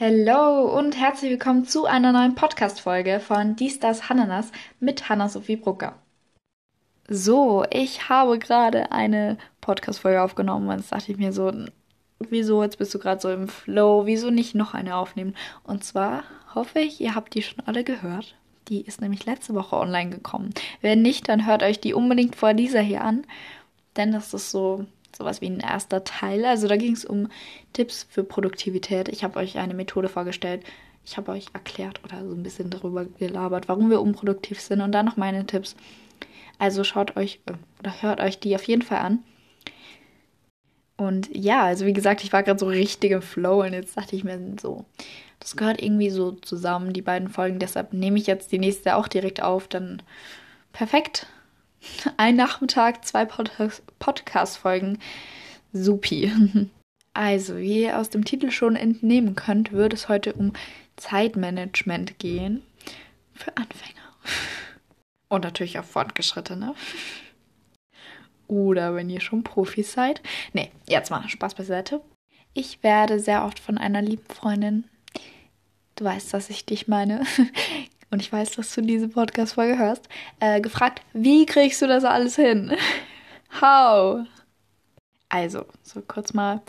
Hallo und herzlich willkommen zu einer neuen Podcast-Folge von Dies, Das, Hananas mit Hanna-Sophie Brucker. So, ich habe gerade eine Podcast-Folge aufgenommen und jetzt dachte ich mir so, wieso, jetzt bist du gerade so im Flow, wieso nicht noch eine aufnehmen? Und zwar hoffe ich, ihr habt die schon alle gehört. Die ist nämlich letzte Woche online gekommen. Wenn nicht, dann hört euch die unbedingt vor dieser hier an, denn das ist so sowas wie ein erster Teil. Also da ging es um Tipps für Produktivität. Ich habe euch eine Methode vorgestellt. Ich habe euch erklärt oder so ein bisschen darüber gelabert, warum wir unproduktiv sind und dann noch meine Tipps. Also schaut euch äh, oder hört euch die auf jeden Fall an. Und ja, also wie gesagt, ich war gerade so richtig im Flow und jetzt dachte ich mir so, das gehört irgendwie so zusammen, die beiden Folgen. Deshalb nehme ich jetzt die nächste auch direkt auf. Dann perfekt. Ein Nachmittag, zwei Pod Podcast-Folgen. Supi. Also, wie ihr aus dem Titel schon entnehmen könnt, wird es heute um Zeitmanagement gehen. Für Anfänger. Und natürlich auch Fortgeschrittene. Oder wenn ihr schon Profis seid. Nee, jetzt mal Spaß beiseite. Ich werde sehr oft von einer lieben Freundin, du weißt, dass ich dich meine, und ich weiß, dass du diese Podcast-Folge hörst, äh, gefragt, wie kriegst du das alles hin? How? Also, so kurz mal,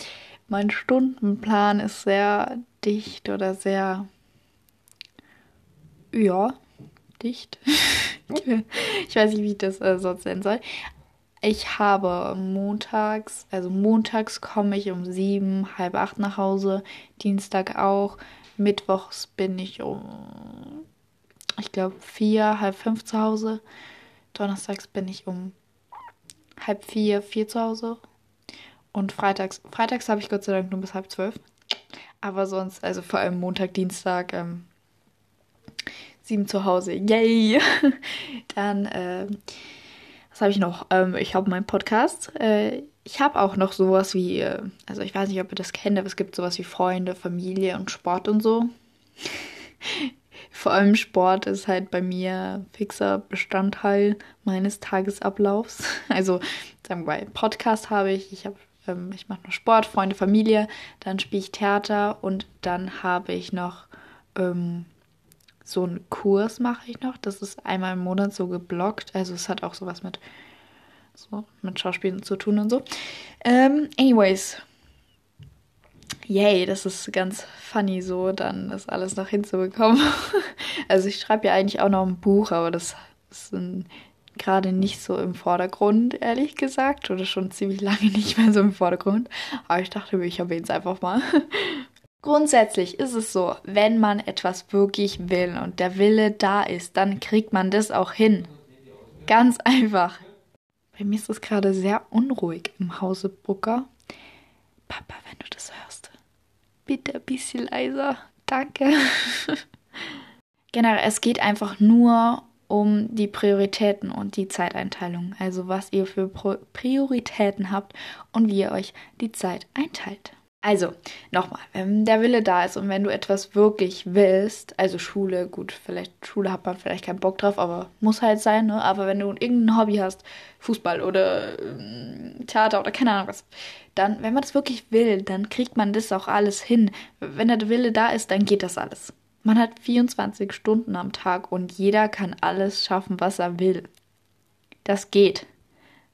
mein Stundenplan ist sehr dicht oder sehr, ja, dicht. ich weiß nicht, wie ich das äh, sonst nennen soll. Ich habe montags, also montags komme ich um sieben, halb acht nach Hause, Dienstag auch, Mittwochs bin ich um ich glaube, vier, halb fünf zu Hause. Donnerstags bin ich um halb vier, vier zu Hause. Und freitags, freitags habe ich Gott sei Dank nur bis halb zwölf. Aber sonst, also vor allem Montag, Dienstag, ähm, sieben zu Hause. Yay! Dann, äh, was habe ich noch? Ähm, ich habe meinen Podcast. Äh, ich habe auch noch sowas wie, äh, also ich weiß nicht, ob ihr das kennt, aber es gibt sowas wie Freunde, Familie und Sport und so. Vor allem Sport ist halt bei mir fixer Bestandteil meines Tagesablaufs. Also sagen wir mal, Podcast habe ich, ich habe ähm, ich mache noch Sport, Freunde, Familie, dann spiele ich Theater und dann habe ich noch ähm, so einen Kurs mache ich noch. Das ist einmal im Monat so geblockt. Also es hat auch sowas mit so mit Schauspielen zu tun und so. Ähm, anyways, yay, das ist ganz funny so, dann das alles noch hinzubekommen. also ich schreibe ja eigentlich auch noch ein Buch, aber das ist gerade nicht so im Vordergrund, ehrlich gesagt, oder schon ziemlich lange nicht mehr so im Vordergrund. Aber ich dachte mir, ich erwähne es einfach mal. Grundsätzlich ist es so, wenn man etwas wirklich will und der Wille da ist, dann kriegt man das auch hin. Ganz einfach. Bei mir ist es gerade sehr unruhig im Hause Brucker. Papa, wenn du das hörst, bitte ein bisschen leiser. Danke. Generell, es geht einfach nur um die Prioritäten und die Zeiteinteilung. Also was ihr für Prioritäten habt und wie ihr euch die Zeit einteilt. Also, nochmal, wenn der Wille da ist und wenn du etwas wirklich willst, also Schule, gut, vielleicht Schule hat man vielleicht keinen Bock drauf, aber muss halt sein, ne? Aber wenn du irgendein Hobby hast, Fußball oder äh, Theater oder keine Ahnung was, dann, wenn man das wirklich will, dann kriegt man das auch alles hin. Wenn der Wille da ist, dann geht das alles. Man hat 24 Stunden am Tag und jeder kann alles schaffen, was er will. Das geht.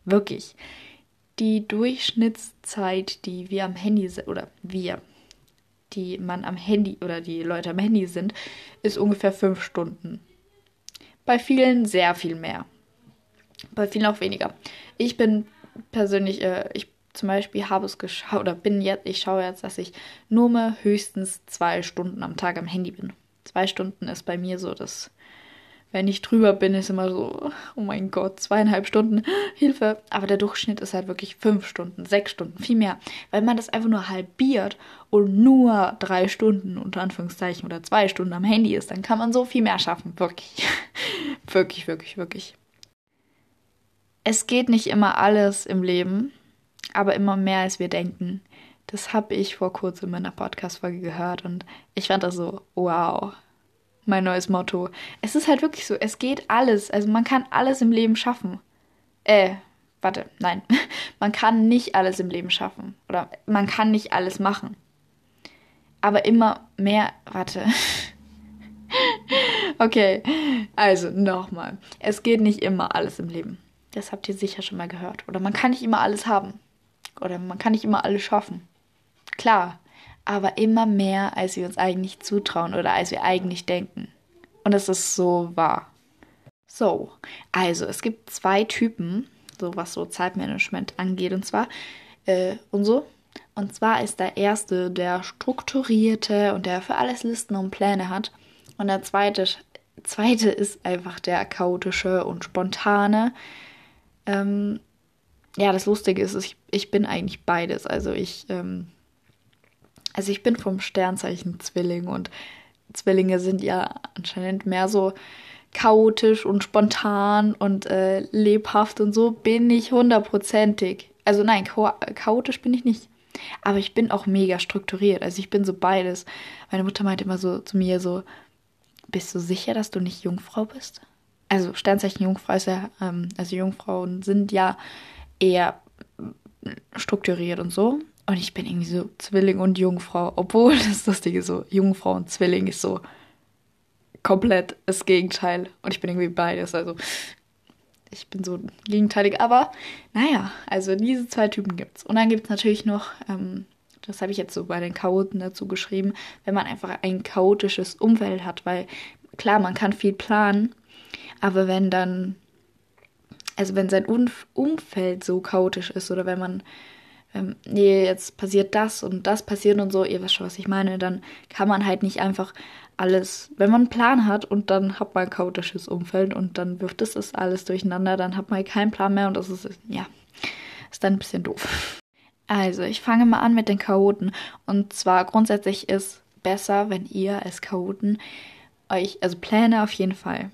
Wirklich die Durchschnittszeit, die wir am Handy sind, oder wir, die man am Handy oder die Leute am Handy sind, ist ungefähr fünf Stunden. Bei vielen sehr viel mehr. Bei vielen auch weniger. Ich bin persönlich, äh, ich zum Beispiel habe es geschaut, oder bin jetzt, ich schaue jetzt, dass ich nur mehr höchstens zwei Stunden am Tag am Handy bin. Zwei Stunden ist bei mir so das wenn ich drüber bin, ist immer so, oh mein Gott, zweieinhalb Stunden, Hilfe. Aber der Durchschnitt ist halt wirklich fünf Stunden, sechs Stunden, viel mehr. Weil man das einfach nur halbiert und nur drei Stunden, unter Anführungszeichen, oder zwei Stunden am Handy ist, dann kann man so viel mehr schaffen. Wirklich. wirklich, wirklich, wirklich. Es geht nicht immer alles im Leben, aber immer mehr, als wir denken. Das habe ich vor kurzem in einer Podcast-Folge gehört und ich fand das so, wow, mein neues Motto. Es ist halt wirklich so, es geht alles. Also man kann alles im Leben schaffen. Äh, warte, nein. Man kann nicht alles im Leben schaffen. Oder man kann nicht alles machen. aber immer mehr. Warte. okay, also nochmal. Es geht nicht immer alles im Leben. Das habt ihr sicher schon mal gehört. Oder man kann nicht immer alles haben. Oder man kann nicht immer alles schaffen. Klar, aber immer mehr, als wir uns eigentlich zutrauen oder als wir eigentlich denken. Und es ist so wahr. So, also es gibt zwei Typen, so was so Zeitmanagement angeht, und zwar äh, und so. Und zwar ist der erste der strukturierte und der für alles Listen und Pläne hat. Und der zweite, zweite ist einfach der chaotische und spontane. Ähm, ja, das Lustige ist, ich, ich bin eigentlich beides. Also ich, ähm, also ich bin vom Sternzeichen Zwilling und Zwillinge sind ja anscheinend mehr so chaotisch und spontan und äh, lebhaft und so bin ich hundertprozentig. Also nein, chaotisch bin ich nicht. Aber ich bin auch mega strukturiert. Also ich bin so beides. Meine Mutter meinte immer so zu mir so, bist du sicher, dass du nicht Jungfrau bist? Also Sternzeichen Jungfrau ist ja, ähm, also Jungfrauen sind ja eher strukturiert und so. Und ich bin irgendwie so Zwilling und Jungfrau. Obwohl das Lustige so, Jungfrau und Zwilling ist so komplett das Gegenteil. Und ich bin irgendwie beides. Also ich bin so gegenteilig. Aber naja, also diese zwei Typen gibt es. Und dann gibt es natürlich noch, ähm, das habe ich jetzt so bei den Chaoten dazu geschrieben, wenn man einfach ein chaotisches Umfeld hat. Weil klar, man kann viel planen. Aber wenn dann, also wenn sein Umfeld so chaotisch ist oder wenn man ähm, nee, jetzt passiert das und das passiert und so, ihr wisst schon, was ich meine, dann kann man halt nicht einfach alles, wenn man einen Plan hat und dann hat man ein chaotisches Umfeld und dann wirft es das alles durcheinander, dann hat man keinen Plan mehr und das ist, ja, ist dann ein bisschen doof. Also, ich fange mal an mit den Chaoten. Und zwar grundsätzlich ist besser, wenn ihr als Chaoten euch, also Pläne auf jeden Fall.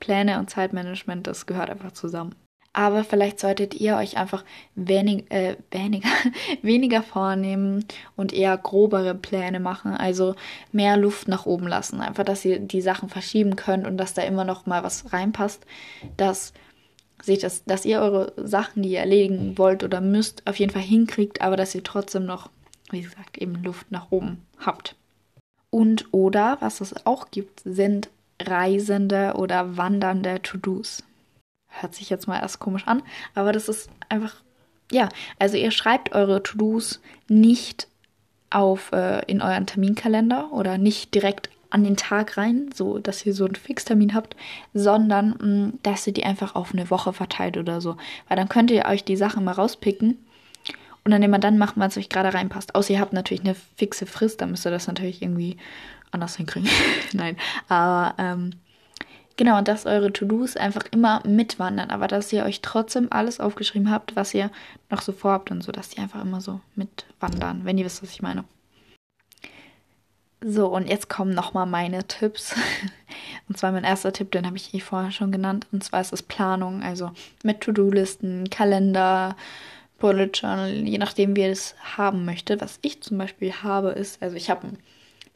Pläne und Zeitmanagement, das gehört einfach zusammen aber vielleicht solltet ihr euch einfach wenig, äh, weniger, weniger vornehmen und eher grobere Pläne machen, also mehr Luft nach oben lassen. Einfach, dass ihr die Sachen verschieben könnt und dass da immer noch mal was reinpasst, dass sich das, dass ihr eure Sachen, die ihr erledigen wollt oder müsst, auf jeden Fall hinkriegt, aber dass ihr trotzdem noch, wie gesagt, eben Luft nach oben habt. Und oder, was es auch gibt, sind reisende oder wandernde To-Dos hört sich jetzt mal erst komisch an, aber das ist einfach, ja, also ihr schreibt eure To-Dos nicht auf äh, in euren Terminkalender oder nicht direkt an den Tag rein, so dass ihr so einen Fixtermin habt, sondern mh, mm, dass ihr die einfach auf eine Woche verteilt oder so. Weil dann könnt ihr euch die Sachen mal rauspicken und dann immer dann machen, was euch gerade reinpasst. Außer ihr habt natürlich eine fixe Frist, dann müsst ihr das natürlich irgendwie anders hinkriegen. Nein, aber ähm, Genau, und dass eure To-Dos einfach immer mitwandern, aber dass ihr euch trotzdem alles aufgeschrieben habt, was ihr noch so vorhabt und so, dass die einfach immer so mitwandern, wenn ihr wisst, was ich meine. So, und jetzt kommen nochmal meine Tipps. Und zwar mein erster Tipp, den habe ich eh vorher schon genannt. Und zwar ist es Planung, also mit To-Do-Listen, Kalender, Bullet Journal, je nachdem, wie ihr es haben möchtet. Was ich zum Beispiel habe, ist, also ich habe ein,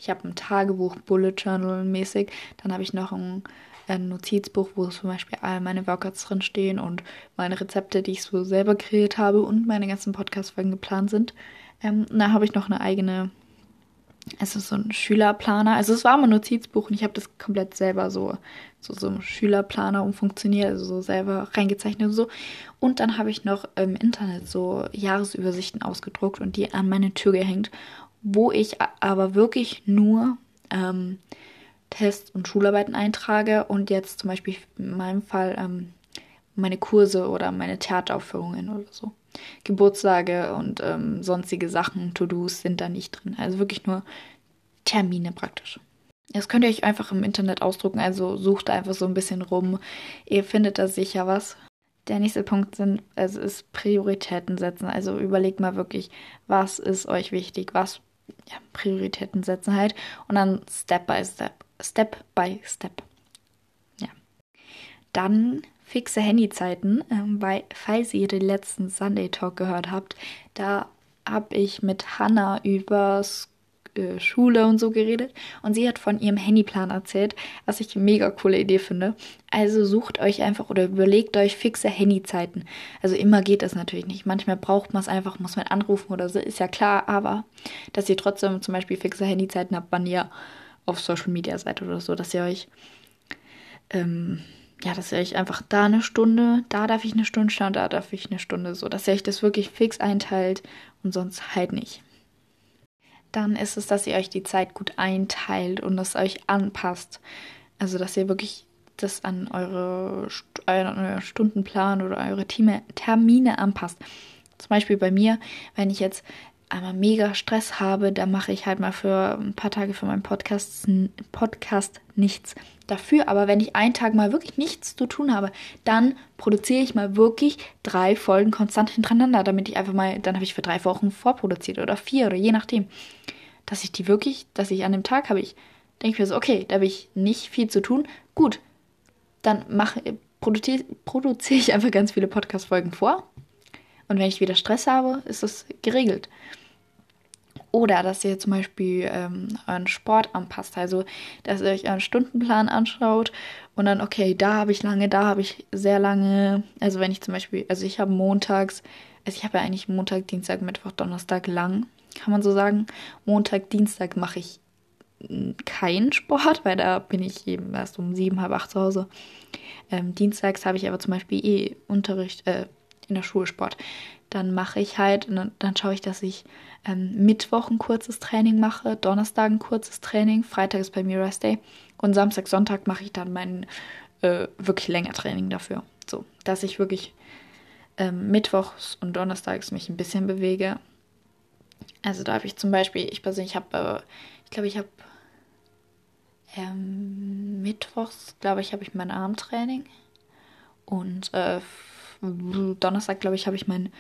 hab ein Tagebuch, Bullet Journal mäßig. Dann habe ich noch ein ein Notizbuch, wo zum Beispiel all meine Workouts drin stehen und meine Rezepte, die ich so selber kreiert habe und meine ganzen Podcast-Folgen geplant sind. Ähm, da habe ich noch eine eigene, ist so ein Schülerplaner. Also es war mal ein Notizbuch und ich habe das komplett selber so, so, so ein Schülerplaner umfunktioniert, also so selber reingezeichnet und so. Und dann habe ich noch im Internet so Jahresübersichten ausgedruckt und die an meine Tür gehängt, wo ich aber wirklich nur ähm, Tests und Schularbeiten eintrage und jetzt zum Beispiel in meinem Fall ähm, meine Kurse oder meine Theateraufführungen oder so. Geburtstage und ähm, sonstige Sachen, To-Dos sind da nicht drin. Also wirklich nur Termine praktisch. Das könnt ihr euch einfach im Internet ausdrucken, also sucht einfach so ein bisschen rum. Ihr findet da sicher was. Der nächste Punkt sind, also ist Prioritäten setzen. Also überlegt mal wirklich, was ist euch wichtig, was ja, Prioritäten setzen halt und dann Step by Step. Step by Step. Ja. Dann fixe Handyzeiten, ähm, weil falls ihr den letzten Sunday Talk gehört habt, da habe ich mit Hannah übers äh, Schule und so geredet und sie hat von ihrem Handyplan erzählt, was ich eine mega coole Idee finde. Also sucht euch einfach oder überlegt euch fixe Handyzeiten. Also immer geht das natürlich nicht. Manchmal braucht man es einfach, muss man anrufen oder so, ist ja klar, aber dass ihr trotzdem zum Beispiel fixe Handyzeiten habt, wann ihr auf Social Media seid oder so, dass ihr euch ähm, ja, dass ihr euch einfach da eine Stunde, da darf ich eine Stunde schauen, da darf ich eine Stunde so, dass ihr euch das wirklich fix einteilt und sonst halt nicht dann ist es, dass ihr euch die Zeit gut einteilt und es euch anpasst. Also, dass ihr wirklich das an eure, euren Stundenplan oder eure Termine anpasst. Zum Beispiel bei mir, wenn ich jetzt einmal mega Stress habe, dann mache ich halt mal für ein paar Tage für meinen Podcast, Podcast nichts dafür. Aber wenn ich einen Tag mal wirklich nichts zu tun habe, dann produziere ich mal wirklich drei Folgen konstant hintereinander, damit ich einfach mal, dann habe ich für drei Wochen vorproduziert oder vier oder je nachdem. Dass ich die wirklich, dass ich an dem Tag habe ich, denke ich mir so, okay, da habe ich nicht viel zu tun. Gut, dann mache, produziere, produziere ich einfach ganz viele Podcast-Folgen vor. Und wenn ich wieder Stress habe, ist das geregelt. Oder dass ihr zum Beispiel ähm, euren Sport anpasst. Also, dass ihr euch euren Stundenplan anschaut und dann, okay, da habe ich lange, da habe ich sehr lange. Also, wenn ich zum Beispiel, also ich habe montags, also ich habe ja eigentlich Montag, Dienstag, Mittwoch, Donnerstag lang, kann man so sagen. Montag, Dienstag mache ich hm, keinen Sport, weil da bin ich eben erst um sieben, halb acht zu Hause. Ähm, dienstags habe ich aber zum Beispiel eh Unterricht, äh, in der Schule Sport. Dann mache ich halt, dann, schaue ich, dass ich ähm, Mittwoch ein kurzes Training mache, Donnerstag ein kurzes Training, Freitag ist bei mir Rest Day und Samstag, Sonntag mache ich dann mein äh, wirklich länger Training dafür. So, dass ich wirklich ähm, Mittwochs und Donnerstags mich ein bisschen bewege. Also da habe ich zum Beispiel, ich persönlich habe, äh, ich glaube, ich habe ähm, Mittwochs, glaube ich, habe ich mein Armtraining und äh, Donnerstag, glaube ich, habe ich mein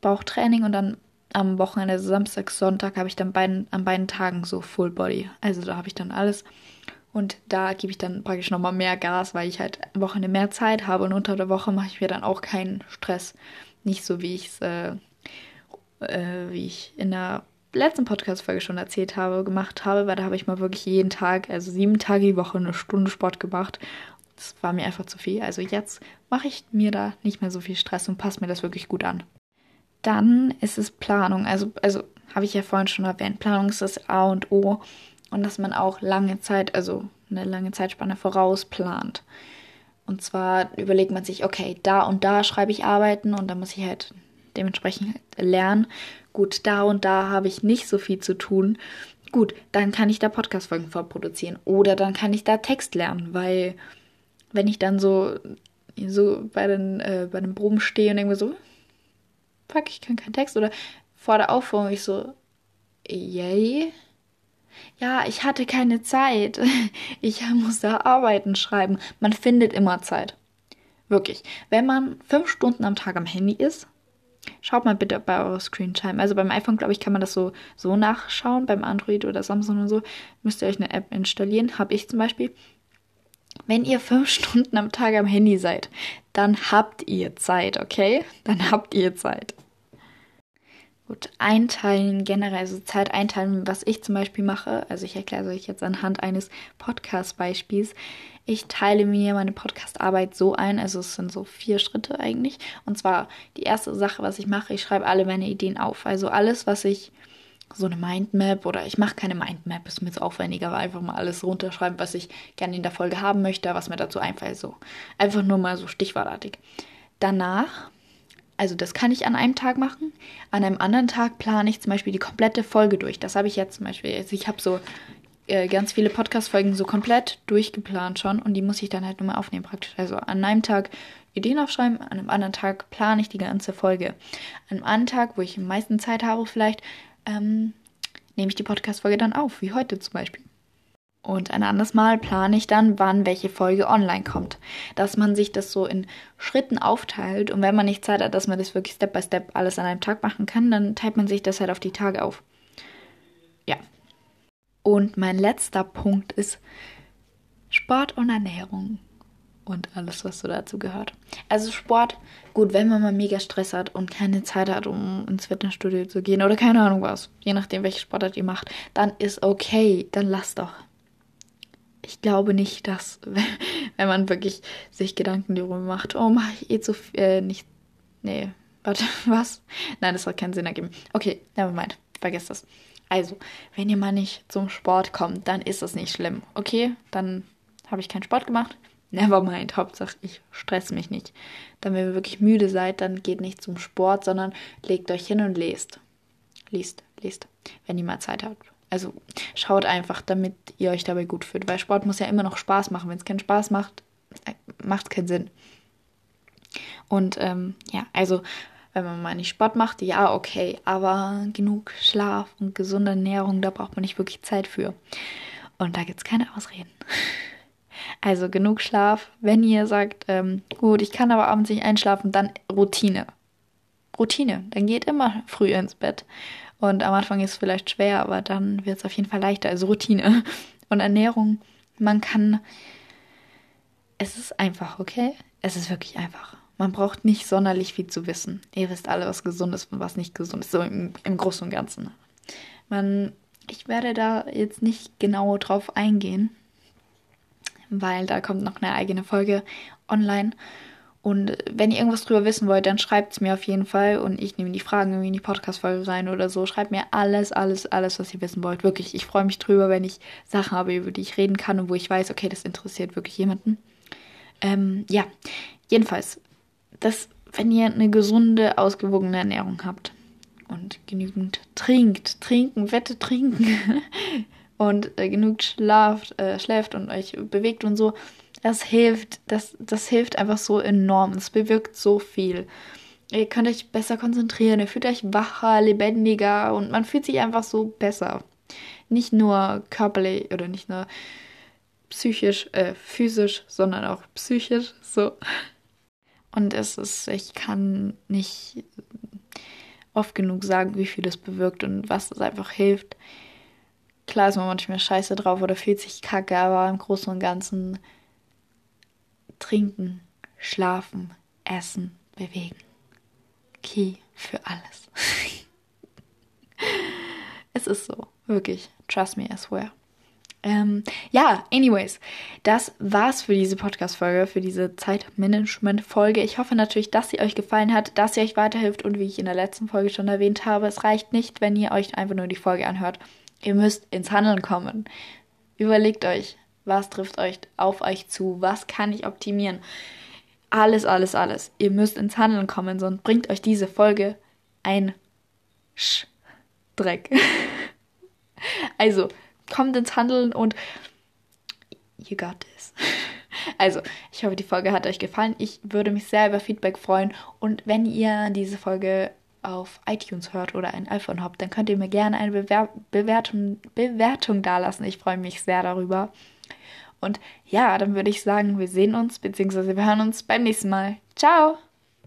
Bauchtraining und dann am Wochenende, Samstag, Sonntag, habe ich dann beiden, an beiden Tagen so Full Body. Also da habe ich dann alles. Und da gebe ich dann praktisch nochmal mehr Gas, weil ich halt am Wochenende mehr Zeit habe und unter der Woche mache ich mir dann auch keinen Stress. Nicht so, wie ich es, äh, äh, wie ich in der letzten Podcast-Folge schon erzählt habe, gemacht habe, weil da habe ich mal wirklich jeden Tag, also sieben Tage die Woche, eine Stunde Sport gemacht. Das war mir einfach zu viel. Also jetzt mache ich mir da nicht mehr so viel Stress und passe mir das wirklich gut an. Dann ist es Planung. Also, also habe ich ja vorhin schon erwähnt. Planung ist das A und O. Und dass man auch lange Zeit, also eine lange Zeitspanne vorausplant. Und zwar überlegt man sich, okay, da und da schreibe ich Arbeiten und da muss ich halt dementsprechend lernen. Gut, da und da habe ich nicht so viel zu tun. Gut, dann kann ich da Podcast-Folgen vorproduzieren. Oder dann kann ich da Text lernen, weil wenn ich dann so, so bei den, äh, bei den Proben stehe und denke so, fuck, ich kann keinen Text. Oder vor der Aufführung ich so, yay. Ja, ich hatte keine Zeit. Ich muss da Arbeiten schreiben. Man findet immer Zeit. Wirklich. Wenn man fünf Stunden am Tag am Handy ist, schaut mal bitte bei eurer Screentime. Also beim iPhone, glaube ich, kann man das so, so nachschauen. Beim Android oder Samsung und so müsst ihr euch eine App installieren. Habe ich zum Beispiel. Wenn ihr fünf Stunden am Tag am Handy seid, dann habt ihr Zeit, okay? Dann habt ihr Zeit. Gut, einteilen, generell, also Zeit einteilen, was ich zum Beispiel mache. Also ich erkläre es euch jetzt anhand eines Podcast-Beispiels. Ich teile mir meine Podcast-Arbeit so ein, also es sind so vier Schritte eigentlich. Und zwar die erste Sache, was ich mache, ich schreibe alle meine Ideen auf. Also alles, was ich so eine Mindmap oder ich mache keine Mindmap, ist mir zu aufwendig, aber einfach mal alles runterschreiben, was ich gerne in der Folge haben möchte, was mir dazu einfällt. So einfach nur mal so stichwortartig. Danach, also das kann ich an einem Tag machen. An einem anderen Tag plane ich zum Beispiel die komplette Folge durch. Das habe ich jetzt zum Beispiel. Also ich habe so äh, ganz viele Podcast-Folgen so komplett durchgeplant schon und die muss ich dann halt nur mal aufnehmen praktisch. Also an einem Tag Ideen aufschreiben, an einem anderen Tag plane ich die ganze Folge. An einem anderen Tag, wo ich am meisten Zeit habe, vielleicht ähm, nehme ich die Podcast-Folge dann auf, wie heute zum Beispiel. Und ein anderes Mal plane ich dann, wann welche Folge online kommt. Dass man sich das so in Schritten aufteilt und wenn man nicht Zeit hat, dass man das wirklich Step by Step alles an einem Tag machen kann, dann teilt man sich das halt auf die Tage auf. Ja. Und mein letzter Punkt ist Sport und Ernährung. Und alles, was so dazu gehört. Also Sport, gut, wenn man mal mega Stress hat und keine Zeit hat, um ins Fitnessstudio zu gehen oder keine Ahnung was, je nachdem, welche Sportart ihr macht, dann ist okay, dann lasst doch. Ich glaube nicht, dass, wenn man wirklich sich Gedanken darüber macht, oh, mache ich eh zu viel, äh, nicht, nee, warte, was? Nein, das hat keinen Sinn ergeben. Okay, never mind, vergesst das. Also, wenn ihr mal nicht zum Sport kommt, dann ist das nicht schlimm. Okay, dann habe ich keinen Sport gemacht. Never mind, Hauptsache ich stress mich nicht. Dann, wenn ihr wirklich müde seid, dann geht nicht zum Sport, sondern legt euch hin und lest. Liest, lest, wenn ihr mal Zeit habt. Also schaut einfach, damit ihr euch dabei gut fühlt, weil Sport muss ja immer noch Spaß machen. Wenn es keinen Spaß macht, äh, macht es keinen Sinn. Und ähm, ja, also wenn man mal nicht Sport macht, ja, okay, aber genug Schlaf und gesunde Ernährung, da braucht man nicht wirklich Zeit für. Und da gibt es keine Ausreden. Also genug Schlaf. Wenn ihr sagt, ähm, gut, ich kann aber abends nicht einschlafen, dann Routine. Routine. Dann geht immer früh ins Bett. Und am Anfang ist es vielleicht schwer, aber dann wird es auf jeden Fall leichter. Also Routine. Und Ernährung, man kann. Es ist einfach, okay? Es ist wirklich einfach. Man braucht nicht sonderlich viel zu wissen. Ihr wisst alle, was gesund ist und was nicht gesund ist, so im, im Großen und Ganzen. Man, ich werde da jetzt nicht genau drauf eingehen, weil da kommt noch eine eigene Folge online. Und wenn ihr irgendwas drüber wissen wollt, dann schreibt es mir auf jeden Fall und ich nehme die Fragen irgendwie in die Podcast-Folge rein oder so. Schreibt mir alles, alles, alles, was ihr wissen wollt. Wirklich, ich freue mich drüber, wenn ich Sachen habe, über die ich reden kann und wo ich weiß, okay, das interessiert wirklich jemanden. Ähm, ja, jedenfalls, das, wenn ihr eine gesunde, ausgewogene Ernährung habt und genügend trinkt, trinken, Wette trinken, und äh, genug schlaft, äh, schläft und euch bewegt und so, das hilft, das, das hilft einfach so enorm. Es bewirkt so viel. Ihr könnt euch besser konzentrieren, ihr fühlt euch wacher, lebendiger und man fühlt sich einfach so besser. Nicht nur körperlich oder nicht nur psychisch, äh, physisch, sondern auch psychisch, so. Und es ist, ich kann nicht oft genug sagen, wie viel das bewirkt und was es einfach hilft. Klar ist man manchmal scheiße drauf oder fühlt sich kacke, aber im Großen und Ganzen trinken, schlafen, essen, bewegen. Key für alles. es ist so, wirklich. Trust me, I swear. Ähm, ja, anyways, das war's für diese Podcast-Folge, für diese Zeitmanagement-Folge. Ich hoffe natürlich, dass sie euch gefallen hat, dass sie euch weiterhilft und wie ich in der letzten Folge schon erwähnt habe, es reicht nicht, wenn ihr euch einfach nur die Folge anhört. Ihr müsst ins Handeln kommen. Überlegt euch, was trifft euch auf euch zu, was kann ich optimieren. Alles, alles, alles. Ihr müsst ins Handeln kommen, sonst bringt euch diese Folge ein Sch Dreck. also, kommt ins Handeln und you got this. Also, ich hoffe, die Folge hat euch gefallen. Ich würde mich sehr über Feedback freuen. Und wenn ihr diese Folge auf iTunes hört oder ein iPhone habt, dann könnt ihr mir gerne eine Bewer Bewertung, Bewertung dalassen. Ich freue mich sehr darüber. Und ja, dann würde ich sagen, wir sehen uns bzw. wir hören uns beim nächsten Mal. Ciao!